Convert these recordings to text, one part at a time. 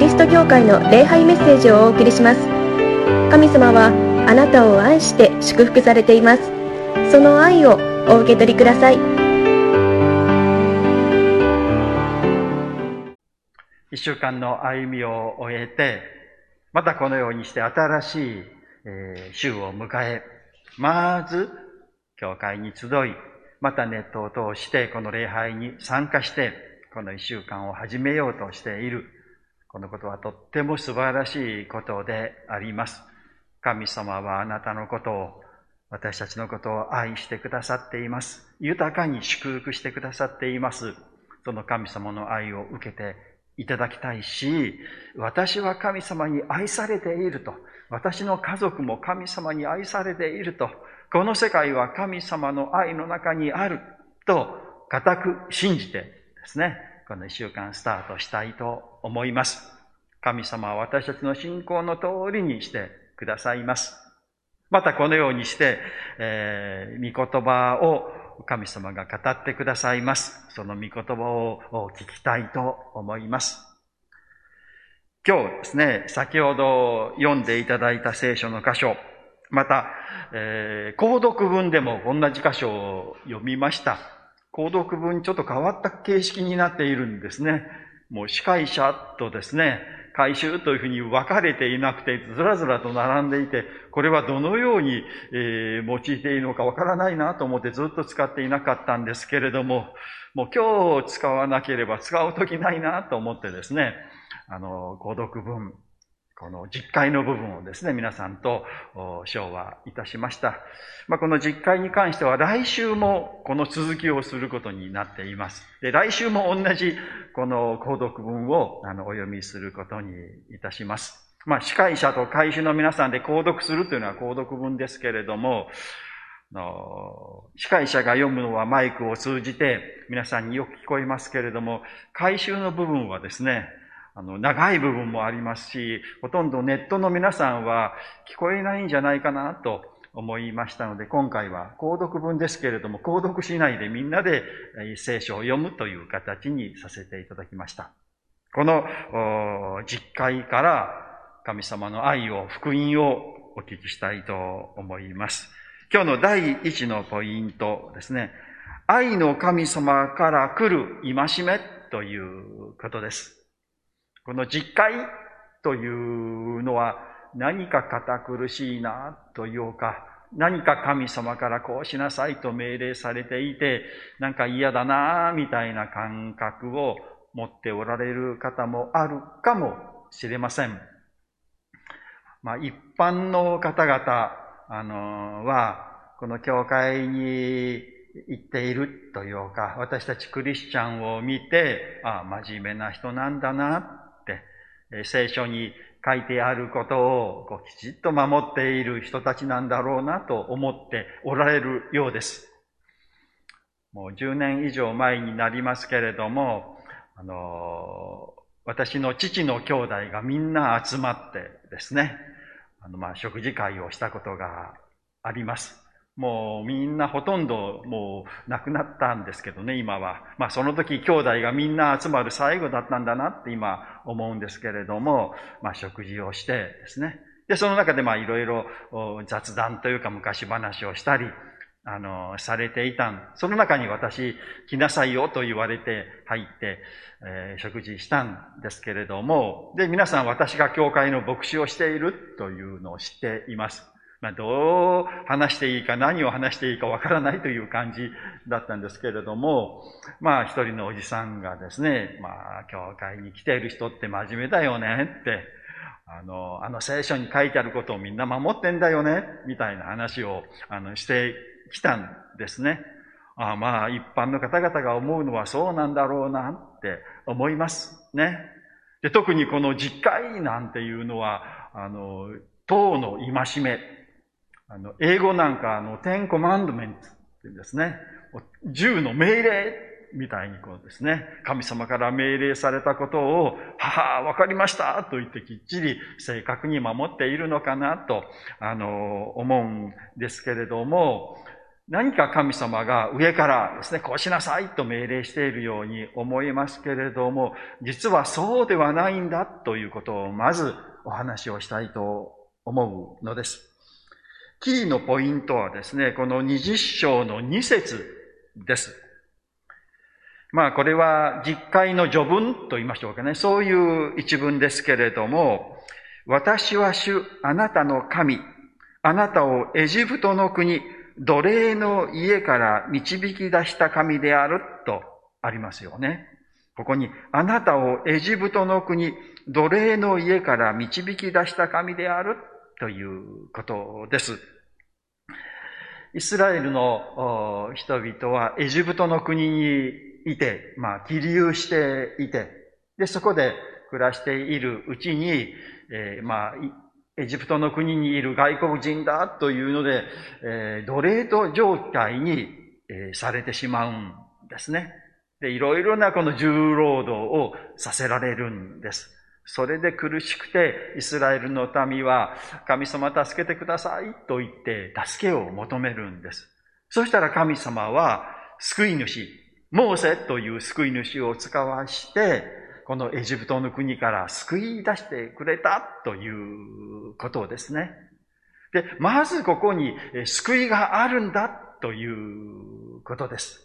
リスト教会の礼拝メッセージをお送りします。神様はあなたを愛して祝福されています。その愛をお受け取りください。一週間の歩みを終えてまたこのようにして新しい、えー週を迎えまず教会に集いまたネットを通してこの礼拝に参加してこの一週間を始めようとしている。このことはとっても素晴らしいことであります。神様はあなたのことを、私たちのことを愛してくださっています。豊かに祝福してくださっています。その神様の愛を受けていただきたいし、私は神様に愛されていると、私の家族も神様に愛されていると、この世界は神様の愛の中にあると、固く信じてですね、この一週間スタートしたいと思います。神様は私たちの信仰の通りにしてくださいます。またこのようにして、えー、御言葉を神様が語ってくださいます。その御言葉を聞きたいと思います。今日ですね、先ほど読んでいただいた聖書の箇所、また、えー、購読文でも同じ箇所を読みました。購読文ちょっと変わった形式になっているんですね。もう司会者とですね、回収というふうに分かれていなくて、ずらずらと並んでいて、これはどのように、えー、用いていいのか分からないなと思ってずっと使っていなかったんですけれども、もう今日使わなければ使うときないなと思ってですね、あの、購読文、この実会の部分をですね、皆さんと昭和いたしました。まあ、この実会に関しては来週もこの続きをすることになっています。で、来週も同じこの購読文をあのお読みすることにいたします。まあ、司会者と会主の皆さんで購読するというのは購読文ですけれども、の司会者が読むのはマイクを通じて皆さんによく聞こえますけれども、回収の部分はですね、あの、長い部分もありますし、ほとんどネットの皆さんは聞こえないんじゃないかなと思いましたので、今回は購読文ですけれども、購読しないでみんなで聖書を読むという形にさせていただきました。この実会から神様の愛を、福音をお聞きしたいと思います。今日の第一のポイントですね。愛の神様から来る戒めということです。この実会というのは何か堅苦しいなというか、何か神様からこうしなさいと命令されていて、なんか嫌だなみたいな感覚を持っておられる方もあるかもしれません。まあ一般の方々、あの、は、この教会に行っているというか、私たちクリスチャンを見て、ああ、真面目な人なんだな、聖書に書いてあることをこうきちっと守っている人たちなんだろうなと思っておられるようです。もう10年以上前になりますけれども、あの、私の父の兄弟がみんな集まってですね、あの、ま、食事会をしたことがあります。もうみんなほとんどもう亡くなったんですけどね、今は。まあその時兄弟がみんな集まる最後だったんだなって今思うんですけれども、まあ食事をしてですね。で、その中でまあいろいろ雑談というか昔話をしたり、あの、されていたん。その中に私、来なさいよと言われて入って、えー、食事したんですけれども、で、皆さん私が教会の牧師をしているというのを知っています。まあ、どう話していいか、何を話していいかわからないという感じだったんですけれども、まあ、一人のおじさんがですね、まあ、教会に来ている人って真面目だよねって、あの、あの聖書に書いてあることをみんな守ってんだよね、みたいな話を、あの、してきたんですね。あまあ、一般の方々が思うのはそうなんだろうなって思いますね。で特にこの実会なんていうのは、あの、党の戒め、あの、英語なんか、あの、Ten Commandments っていうんですね。10の命令みたいにこうですね、神様から命令されたことを、はは、わかりましたと言ってきっちり正確に守っているのかなと、あの、思うんですけれども、何か神様が上からですね、こうしなさいと命令しているように思いますけれども、実はそうではないんだということをまずお話をしたいと思うのです。キーのポイントはですね、この20章の2節です。まあこれは実会の序文と言いましょうかね。そういう一文ですけれども、私は主、あなたの神、あなたをエジプトの国、奴隷の家から導き出した神であるとありますよね。ここに、あなたをエジプトの国、奴隷の家から導き出した神であるということです。イスラエルの人々はエジプトの国にいて、まあ、起立していて、で、そこで暮らしているうちに、えー、まあ、エジプトの国にいる外国人だというので、えー、奴隷と状態に、えー、されてしまうんですね。で、いろいろなこの重労働をさせられるんです。それで苦しくて、イスラエルの民は、神様助けてくださいと言って、助けを求めるんです。そしたら神様は、救い主、モーセという救い主を使わして、このエジプトの国から救い出してくれたということですね。で、まずここに救いがあるんだということです。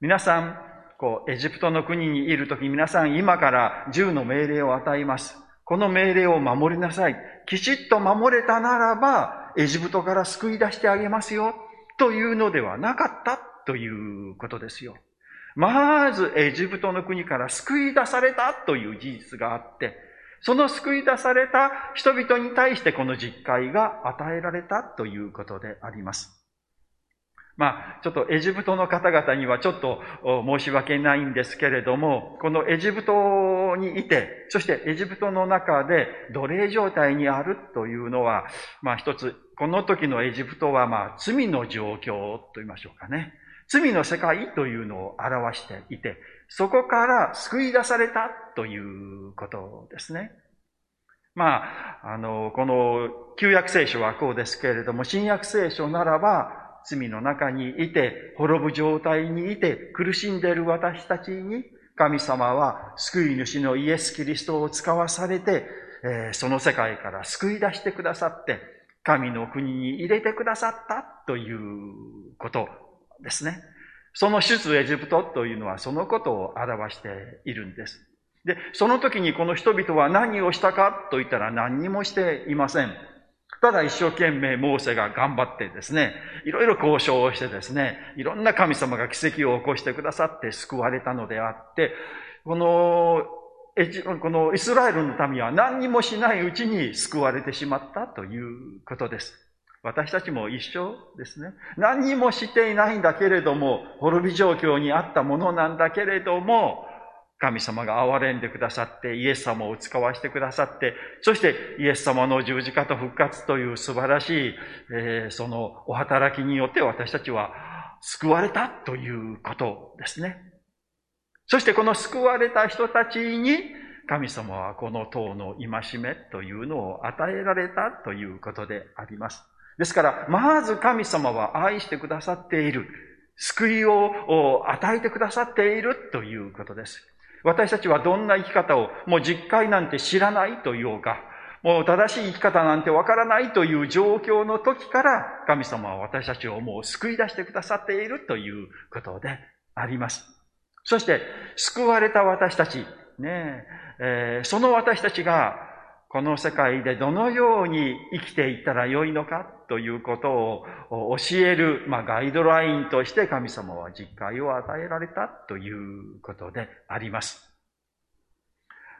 皆さん、こう、エジプトの国にいるとき、皆さん今から10の命令を与えます。この命令を守りなさい。きちっと守れたならば、エジプトから救い出してあげますよ。というのではなかったということですよ。まずエジプトの国から救い出されたという事実があって、その救い出された人々に対してこの実会が与えられたということであります。まあ、ちょっとエジプトの方々にはちょっと申し訳ないんですけれども、このエジプトにいて、そしてエジプトの中で奴隷状態にあるというのは、まあ一つ、この時のエジプトはまあ罪の状況と言いましょうかね。罪の世界というのを表していて、そこから救い出されたということですね。まあ、あの、この旧約聖書はこうですけれども、新約聖書ならば、罪の中にいて、滅ぶ状態にいて、苦しんでいる私たちに、神様は救い主のイエス・キリストを使わされて、え、その世界から救い出してくださって、神の国に入れてくださったということですね。その出エジプトというのはそのことを表しているんです。で、その時にこの人々は何をしたかと言ったら何にもしていません。ただ一生懸命モーセが頑張ってですね、いろいろ交渉をしてですね、いろんな神様が奇跡を起こしてくださって救われたのであって、この、このイスラエルの民は何にもしないうちに救われてしまったということです。私たちも一緒ですね。何にもしていないんだけれども、滅び状況にあったものなんだけれども、神様が憐れんでくださって、イエス様を使わしてくださって、そしてイエス様の十字架と復活という素晴らしい、えー、そのお働きによって私たちは救われたということですね。そしてこの救われた人たちに、神様はこの塔の戒めというのを与えられたということであります。ですから、まず神様は愛してくださっている。救いを与えてくださっているということです。私たちはどんな生き方を、もう実会なんて知らないというか、もう正しい生き方なんてわからないという状況の時から、神様は私たちをもう救い出してくださっているということであります。そして、救われた私たち、ねえー、その私たちがこの世界でどのように生きていったらよいのかということを教える、まあ、ガイドラインとして神様は実会を与えられたということであります。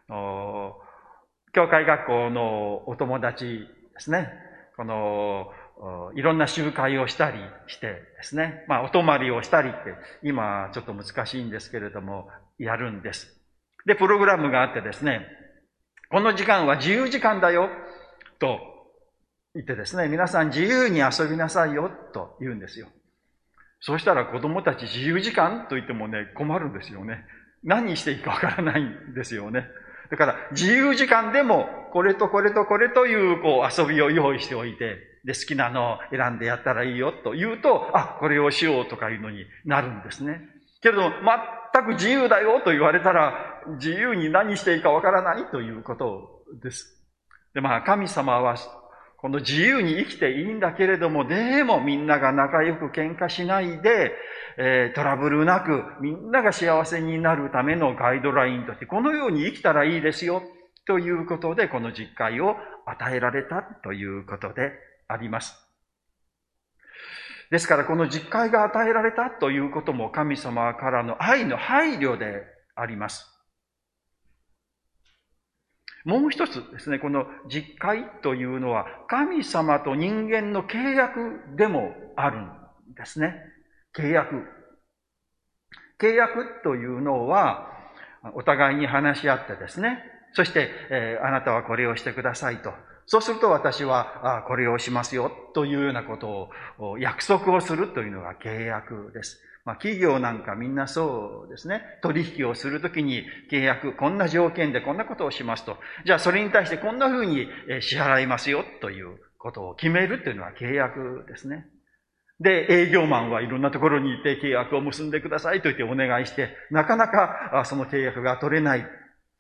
教会学校のお友達ですね。この、いろんな集会をしたりしてですね。まあ、お泊まりをしたりって、今ちょっと難しいんですけれども、やるんです。で、プログラムがあってですね、この時間は自由時間だよ、と言ってですね、皆さん自由に遊びなさいよ、と言うんですよ。そうしたら子供たち自由時間と言ってもね、困るんですよね。何していいかわからないんですよね。だから、自由時間でも、これとこれとこれという、こう、遊びを用意しておいて、で、好きなのを選んでやったらいいよと言うと、あ、これをしようとかいうのになるんですね。けれども、全く自由だよと言われたら、自由に何していいかわからないということです。で、まあ、神様は、この自由に生きていいんだけれども、でもみんなが仲良く喧嘩しないで、えー、トラブルなく、みんなが幸せになるためのガイドラインとして、このように生きたらいいですよ、ということで、この実会を与えられたということであります。ですから、この実会が与えられたということも神様からの愛の配慮であります。もう一つですね、この実会というのは神様と人間の契約でもあるんですね。契約。契約というのは、お互いに話し合ってですね、そして、えー、あなたはこれをしてくださいと。そうすると私は、あこれをしますよというようなことを約束をするというのが契約です。まあ、企業なんかみんなそうですね。取引をするときに契約、こんな条件でこんなことをしますと。じゃあそれに対してこんな風に支払いますよということを決めるというのは契約ですね。で、営業マンはいろんなところにいて契約を結んでくださいと言ってお願いして、なかなかその契約が取れない。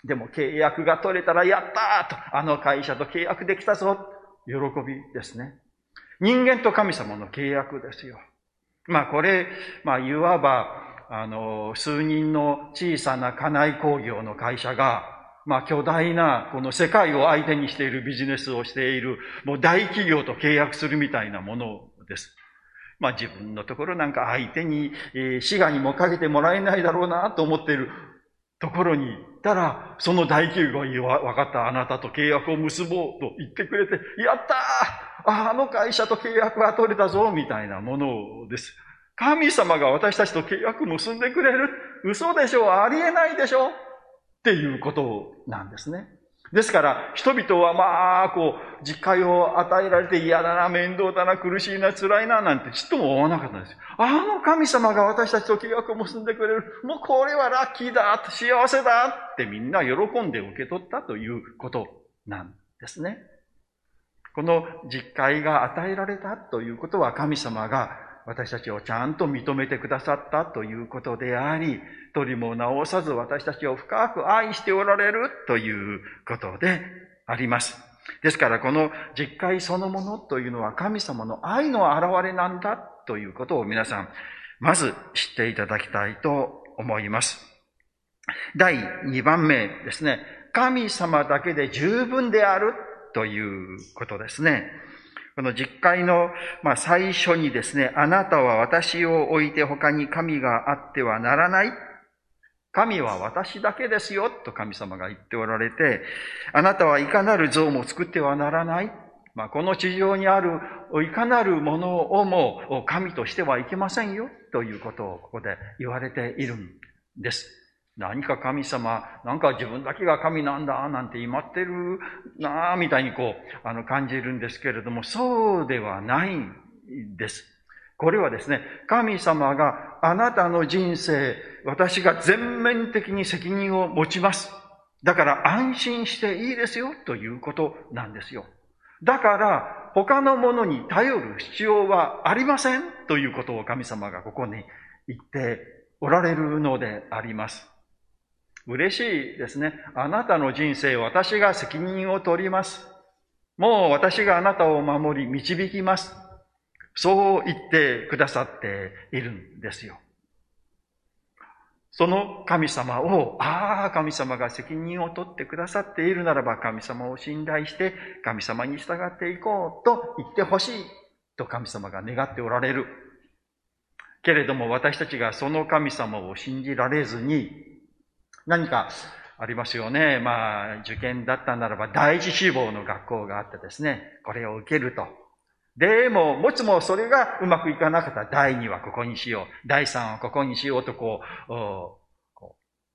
でも契約が取れたらやったーと、あの会社と契約できたぞ。喜びですね。人間と神様の契約ですよ。まあこれ、まあいわば、あの、数人の小さな家内工業の会社が、まあ巨大なこの世界を相手にしているビジネスをしている、もう大企業と契約するみたいなものです。まあ自分のところなんか相手に、えー、死がにもかけてもらえないだろうなと思っているところに行ったら、その大企業がわ分かったあなたと契約を結ぼうと言ってくれて、やったーあの会社と契約が取れたぞみたいなものです。神様が私たちと契約結んでくれる嘘でしょありえないでしょ？っていうことなんですね。ですから、人々はまあ、こう、実会を与えられて嫌だな、面倒だな、苦しいな、辛いな、なんてちっとも思わなかったんですよ。あの神様が私たちと契約を結んでくれる。もうこれはラッキーだ、幸せだってみんな喜んで受け取ったということなんですね。この実会が与えられたということは神様が私たちをちゃんと認めてくださったということであり、取りも直さず私たちを深く愛しておられるということであります。ですからこの実会そのものというのは神様の愛の表れなんだということを皆さん、まず知っていただきたいと思います。第2番目ですね。神様だけで十分であるということですね。この実会の、まあ、最初にですね、あなたは私を置いて他に神があってはならない。神は私だけですよ、と神様が言っておられて、あなたはいかなる像も作ってはならない。まあ、この地上にあるいかなるものをも神としてはいけませんよ、ということをここで言われているんです。何か神様、なんか自分だけが神なんだ、なんて言いまってるなみたいにこう、あの、感じるんですけれども、そうではないんです。これはですね、神様があなたの人生、私が全面的に責任を持ちます。だから安心していいですよ、ということなんですよ。だから、他のものに頼る必要はありません、ということを神様がここに言っておられるのであります。嬉しいですね。あなたの人生、私が責任を取ります。もう私があなたを守り、導きます。そう言ってくださっているんですよ。その神様を、ああ、神様が責任を取ってくださっているならば、神様を信頼して、神様に従っていこうと言ってほしいと神様が願っておられる。けれども私たちがその神様を信じられずに、何かありますよね。まあ、受験だったならば第一志望の学校があってですね、これを受けると。でも、もしもそれがうまくいかなかったら、第二はここにしよう。第三はここにしようと、こう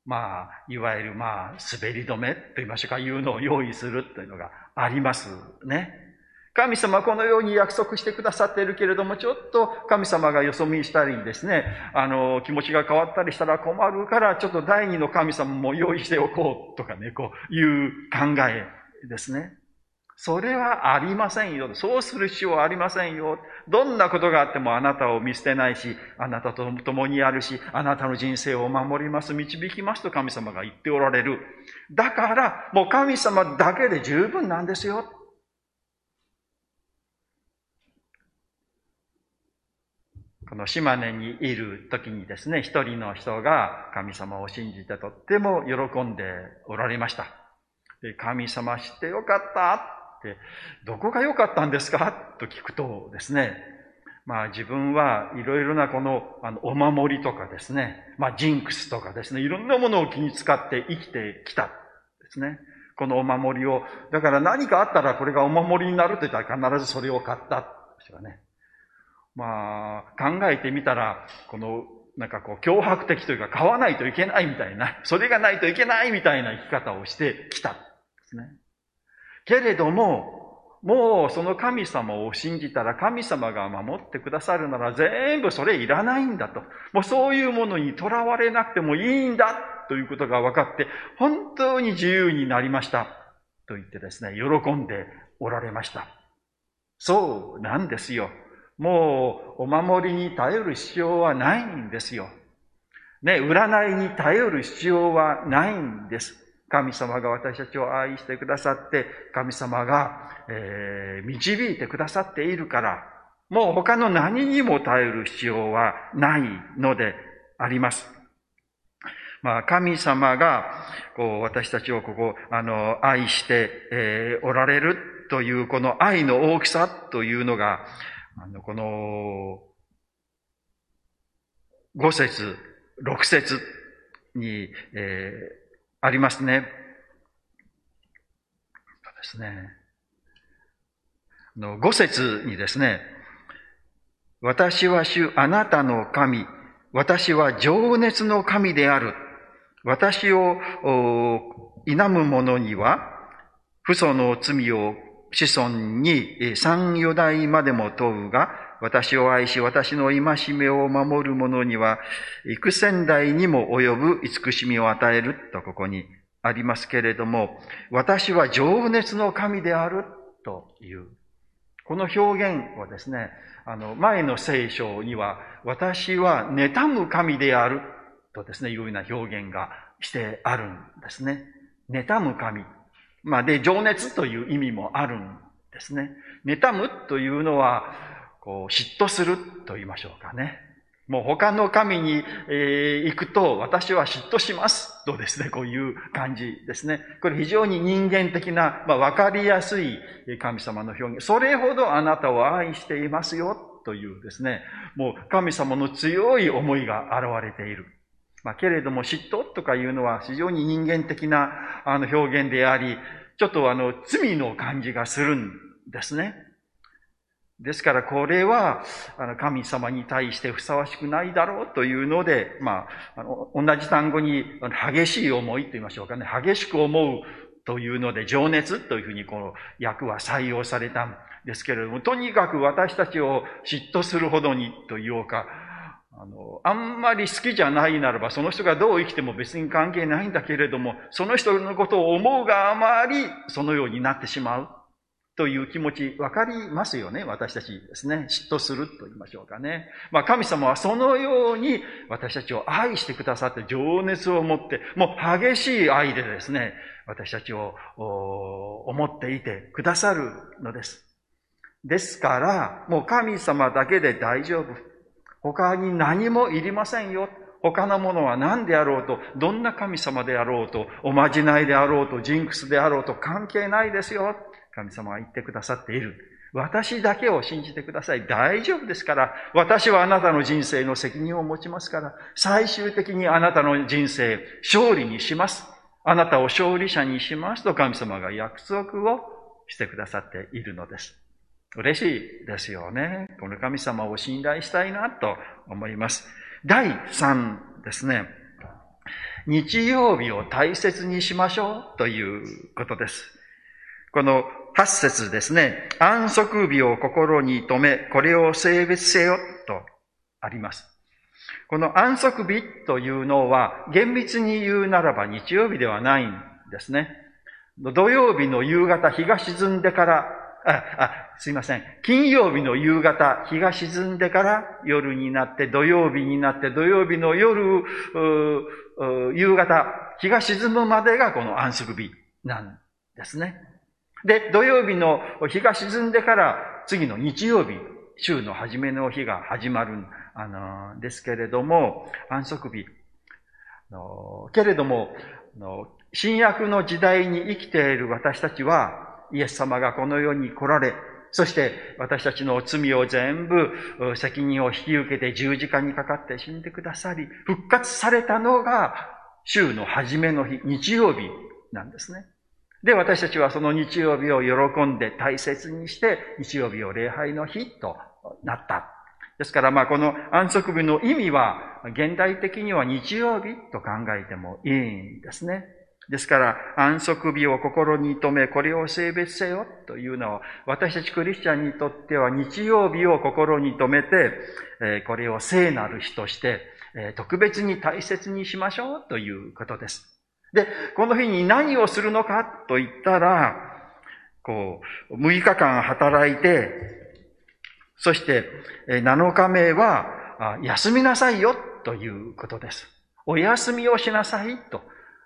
まあ、いわゆるまあ、滑り止めと言いましょうか、いうのを用意するというのがありますね。神様このように約束してくださっているけれども、ちょっと神様がよそ見したりですね、あの、気持ちが変わったりしたら困るから、ちょっと第二の神様も用意しておこうとかね、こういう考えですね。それはありませんよ。そうする必要はありませんよ。どんなことがあってもあなたを見捨てないし、あなたと共にあるし、あなたの人生を守ります、導きますと神様が言っておられる。だから、もう神様だけで十分なんですよ。この島根にいる時にですね、一人の人が神様を信じてとっても喜んでおられました。神様知ってよかったって、どこが良かったんですかと聞くとですね、まあ自分はいろいろなこのあのお守りとかですね、まあジンクスとかですね、いろんなものを気に使って生きてきたですね。このお守りを、だから何かあったらこれがお守りになると言ったら必ずそれを買ったですよね。まあ考えてみたら、このなんかこう脅迫的というか買わないといけないみたいな、それがないといけないみたいな生き方をしてきたですね。けれども、もうその神様を信じたら神様が守ってくださるなら全部それいらないんだと。もうそういうものにとらわれなくてもいいんだということが分かって、本当に自由になりました。と言ってですね、喜んでおられました。そうなんですよ。もうお守りに頼る必要はないんですよ。ね、占いに頼る必要はないんです。神様が私たちを愛してくださって、神様が、えー、導いてくださっているから、もう他の何にも頼る必要はないのであります。まあ、神様が、こう、私たちをここ、あの、愛して、えー、おられるという、この愛の大きさというのが、あの、この、五節、六節に、えー、ありますね。そうですね。の五節にですね、私は主あなたの神、私は情熱の神である。私を否む者には、父祖の罪を子孫に三四代までも問うが、私を愛し、私の戒めを守る者には、幾千代にも及ぶ慈しみを与えるとここにありますけれども、私は情熱の神であるという、この表現はですね、あの、前の聖書には、私は妬む神であるとですね、いうような表現がしてあるんですね。妬む神。まあ、で、情熱という意味もあるんですね。妬むというのは、こう、嫉妬すると言いましょうかね。もう他の神に、えー、行くと私は嫉妬しますとですね、こういう感じですね。これ非常に人間的な、まあ、わかりやすい神様の表現。それほどあなたを愛していますよというですね、もう神様の強い思いが現れている。まあ、けれども嫉妬とかいうのは非常に人間的なあの表現であり、ちょっとあの罪の感じがするんですね。ですからこれは、あの、神様に対してふさわしくないだろうというので、まあ、あの、同じ単語に激しい思いと言いましょうかね。激しく思うというので、情熱というふうにこの訳は採用されたんですけれども、とにかく私たちを嫉妬するほどにというか、あの、あんまり好きじゃないならば、その人がどう生きても別に関係ないんだけれども、その人のことを思うがあまり、そのようになってしまう。という気持ちわかりますよね。私たちですね。嫉妬すると言いましょうかね。まあ神様はそのように私たちを愛してくださって情熱を持って、もう激しい愛でですね、私たちを思っていてくださるのです。ですから、もう神様だけで大丈夫。他に何もいりませんよ。他のものは何であろうと、どんな神様であろうと、おまじないであろうと、ジンクスであろうと関係ないですよ。神様は言ってくださっている。私だけを信じてください。大丈夫ですから、私はあなたの人生の責任を持ちますから、最終的にあなたの人生、勝利にします。あなたを勝利者にしますと神様が約束をしてくださっているのです。嬉しいですよね。この神様を信頼したいなと思います。第3ですね。日曜日を大切にしましょうということです。この8節ですね。安息日を心に留め、これを性別せよとあります。この安息日というのは、厳密に言うならば日曜日ではないんですね。土曜日の夕方、日が沈んでから、あ、すいません。金曜日の夕方、日が沈んでから夜になって、土曜日になって、土曜日の夜、夕方、日が沈むまでがこの安息日なんですね。で、土曜日の日が沈んでから次の日曜日、週の初めの日が始まる、あの、ですけれども、安息日。のけれども、の新約の時代に生きている私たちは、イエス様がこの世に来られ、そして私たちの罪を全部責任を引き受けて十字架にかかって死んでくださり、復活されたのが週の初めの日、日曜日なんですね。で、私たちはその日曜日を喜んで大切にして、日曜日を礼拝の日となった。ですから、まあ、この安息日の意味は、現代的には日曜日と考えてもいいんですね。ですから、安息日を心に留め、これを性別せよというのは、私たちクリスチャンにとっては日曜日を心に留めて、これを聖なる日として、特別に大切にしましょうということです。で、この日に何をするのかと言ったら、こう、6日間働いて、そして7日目は休みなさいよということです。お休みをしなさいと。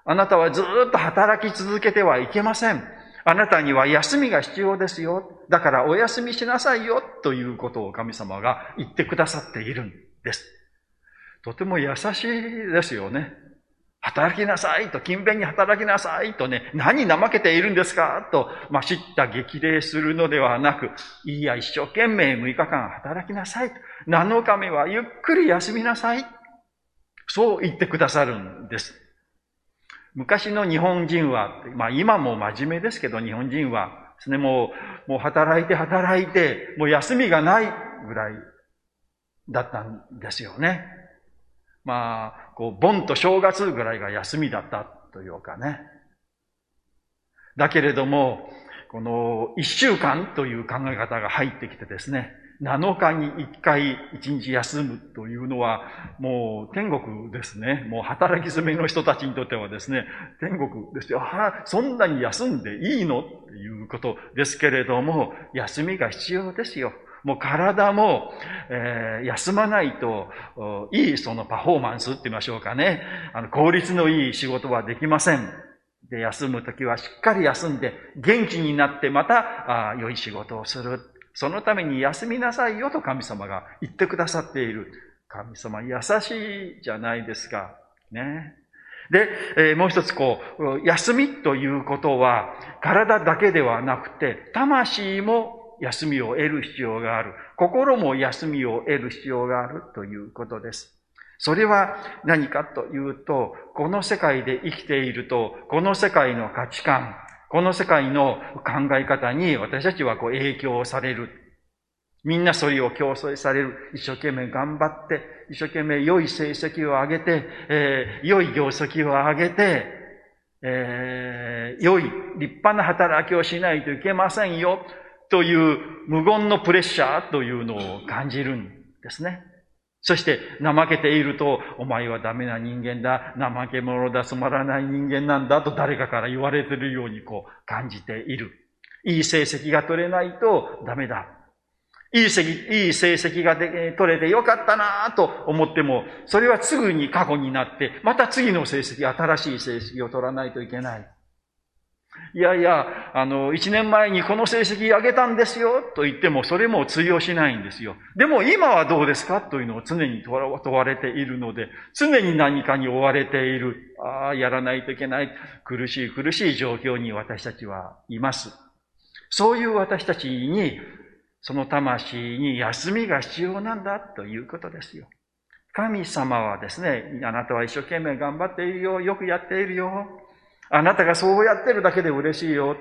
あなたはずっと働き続けてはいけません。あなたには休みが必要ですよ。だからお休みしなさいよということを神様が言ってくださっているんです。とても優しいですよね。働きなさいと、勤勉に働きなさいとね、何怠けているんですか？と、ましった激励するのではなく、いや、一生懸命6日間働きなさい。7日目はゆっくり休みなさい。そう言ってくださるんです。昔の日本人は、まあ今も真面目ですけど、日本人はですね、もう、もう働いて働いて、もう休みがないぐらいだったんですよね。まあ、こう、盆と正月ぐらいが休みだったというかね。だけれども、この一週間という考え方が入ってきてですね、7日に1回1日休むというのは、もう天国ですね。もう働き詰めの人たちにとってはですね、天国ですよ。あそんなに休んでいいの？ということですけれども、休みが必要ですよ。もう体も、えー、休まないと、いいそのパフォーマンスって言いましょうかね。あの、効率のいい仕事はできません。で、休むときはしっかり休んで、元気になってまた、あ良い仕事をする。そのために休みなさいよと神様が言ってくださっている。神様優しいじゃないですか。ね。で、えー、もう一つこう、休みということは、体だけではなくて、魂も休みを得る必要がある。心も休みを得る必要があるということです。それは何かというと、この世界で生きていると、この世界の価値観、この世界の考え方に私たちはこう影響される。みんなそれを競争される。一生懸命頑張って、一生懸命良い成績を上げて、えー、良い業績を上げて、えー、良い立派な働きをしないといけませんよ。という無言のプレッシャーというのを感じるんですね。そして、怠けていると、お前はダメな人間だ、怠け者だ、つまらない人間なんだと誰かから言われているようにこう感じている。いい成績が取れないとダメだ。いい成いい成績がで取れてよかったなと思っても、それはすぐに過去になって、また次の成績、新しい成績を取らないといけない。いやいや、あの、一年前にこの成績上げたんですよ、と言っても、それも通用しないんですよ。でも今はどうですか？というのを常に問われているので、常に何かに追われている。ああ、やらないといけない。苦しい苦しい状況に私たちはいます。そういう私たちに、その魂に休みが必要なんだということですよ。神様はですね、あなたは一生懸命頑張っているよ、よくやっているよ。あなたがそうやってるだけで嬉しいよ。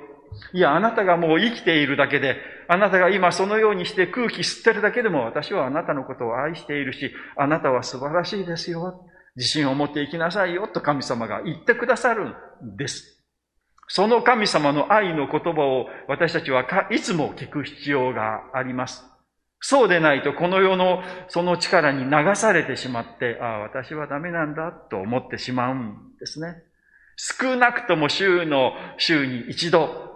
いや、あなたがもう生きているだけで、あなたが今そのようにして空気吸ってるだけでも私はあなたのことを愛しているし、あなたは素晴らしいですよ。自信を持って生きなさいよと神様が言ってくださるんです。その神様の愛の言葉を私たちはいつも聞く必要があります。そうでないとこの世のその力に流されてしまって、ああ、私はダメなんだと思ってしまうんですね。少なくとも週の、週に一度、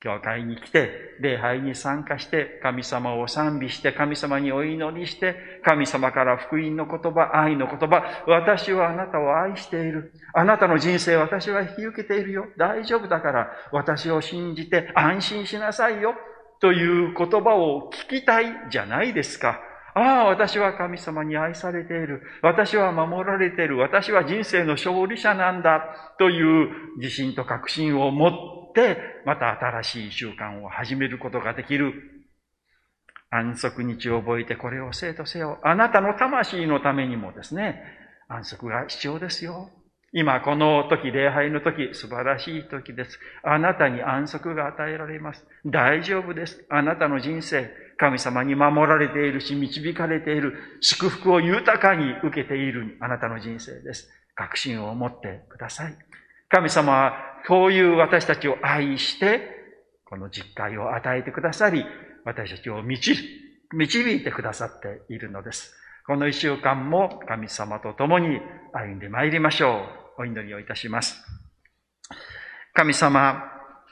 教会に来て、礼拝に参加して、神様を賛美して、神様にお祈りして、神様から福音の言葉、愛の言葉、私はあなたを愛している。あなたの人生私は引き受けているよ。大丈夫だから、私を信じて安心しなさいよ。という言葉を聞きたいじゃないですか。ああ、私は神様に愛されている。私は守られている。私は人生の勝利者なんだ。という自信と確信を持って、また新しい習慣を始めることができる。安息日を覚えてこれを生徒せよ。あなたの魂のためにもですね、安息が必要ですよ。今この時、礼拝の時、素晴らしい時です。あなたに安息が与えられます。大丈夫です。あなたの人生、神様に守られているし、導かれている、祝福を豊かに受けているあなたの人生です。確信を持ってください。神様は、こういう私たちを愛して、この実会を与えてくださり、私たちを導いてくださっているのです。この一週間も神様と共に歩んでまいりましょう。お祈りをいたします。神様、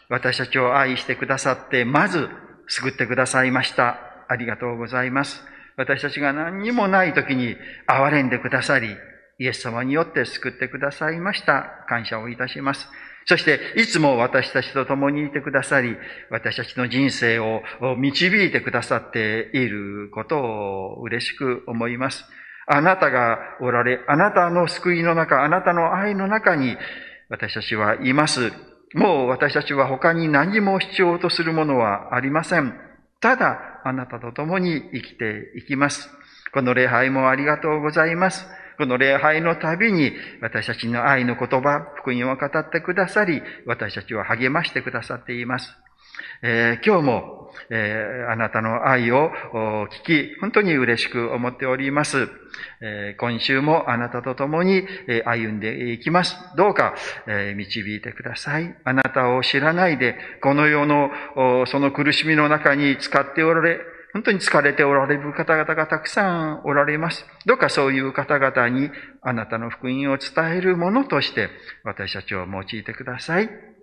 私たちを愛してくださって、まず救ってくださいました。ありがとうございます。私たちが何にもない時に憐れんでくださり、イエス様によって救ってくださいました。感謝をいたします。そして、いつも私たちと共にいてくださり、私たちの人生を導いてくださっていることを嬉しく思います。あなたがおられ、あなたの救いの中、あなたの愛の中に私たちはいます。もう私たちは他に何も必要とするものはありません。ただ、あなたと共に生きていきます。この礼拝もありがとうございます。この礼拝のたびに私たちの愛の言葉、福音を語ってくださり、私たちを励ましてくださっています。えー、今日も、えー、あなたの愛を聞き、本当に嬉しく思っております。えー、今週もあなたと共に歩んでいきます。どうか、え導いてください。あなたを知らないで、この世のその苦しみの中に使っておられ、本当に疲れておられる方々がたくさんおられます。どうかそういう方々にあなたの福音を伝えるものとして私たちを用いてください。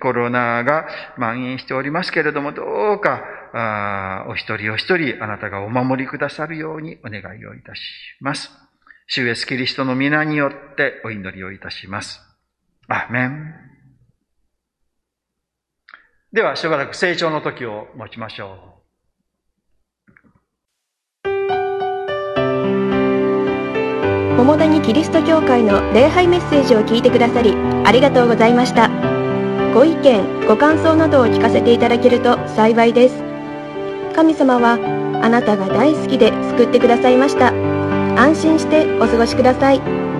コロナが蔓延しておりますけれども、どうか、お一人お一人あなたがお守りくださるようにお願いをいたします。主イエスキリストの皆によってお祈りをいたします。アメン。ではしばらく成長の時を持ちましょう。桃谷キリスト教会の礼拝メッセージを聞いてくださりありがとうございました。ご意見、ご感想などを聞かせていただけると幸いです。神様はあなたが大好きで救ってくださいました。安心してお過ごしください。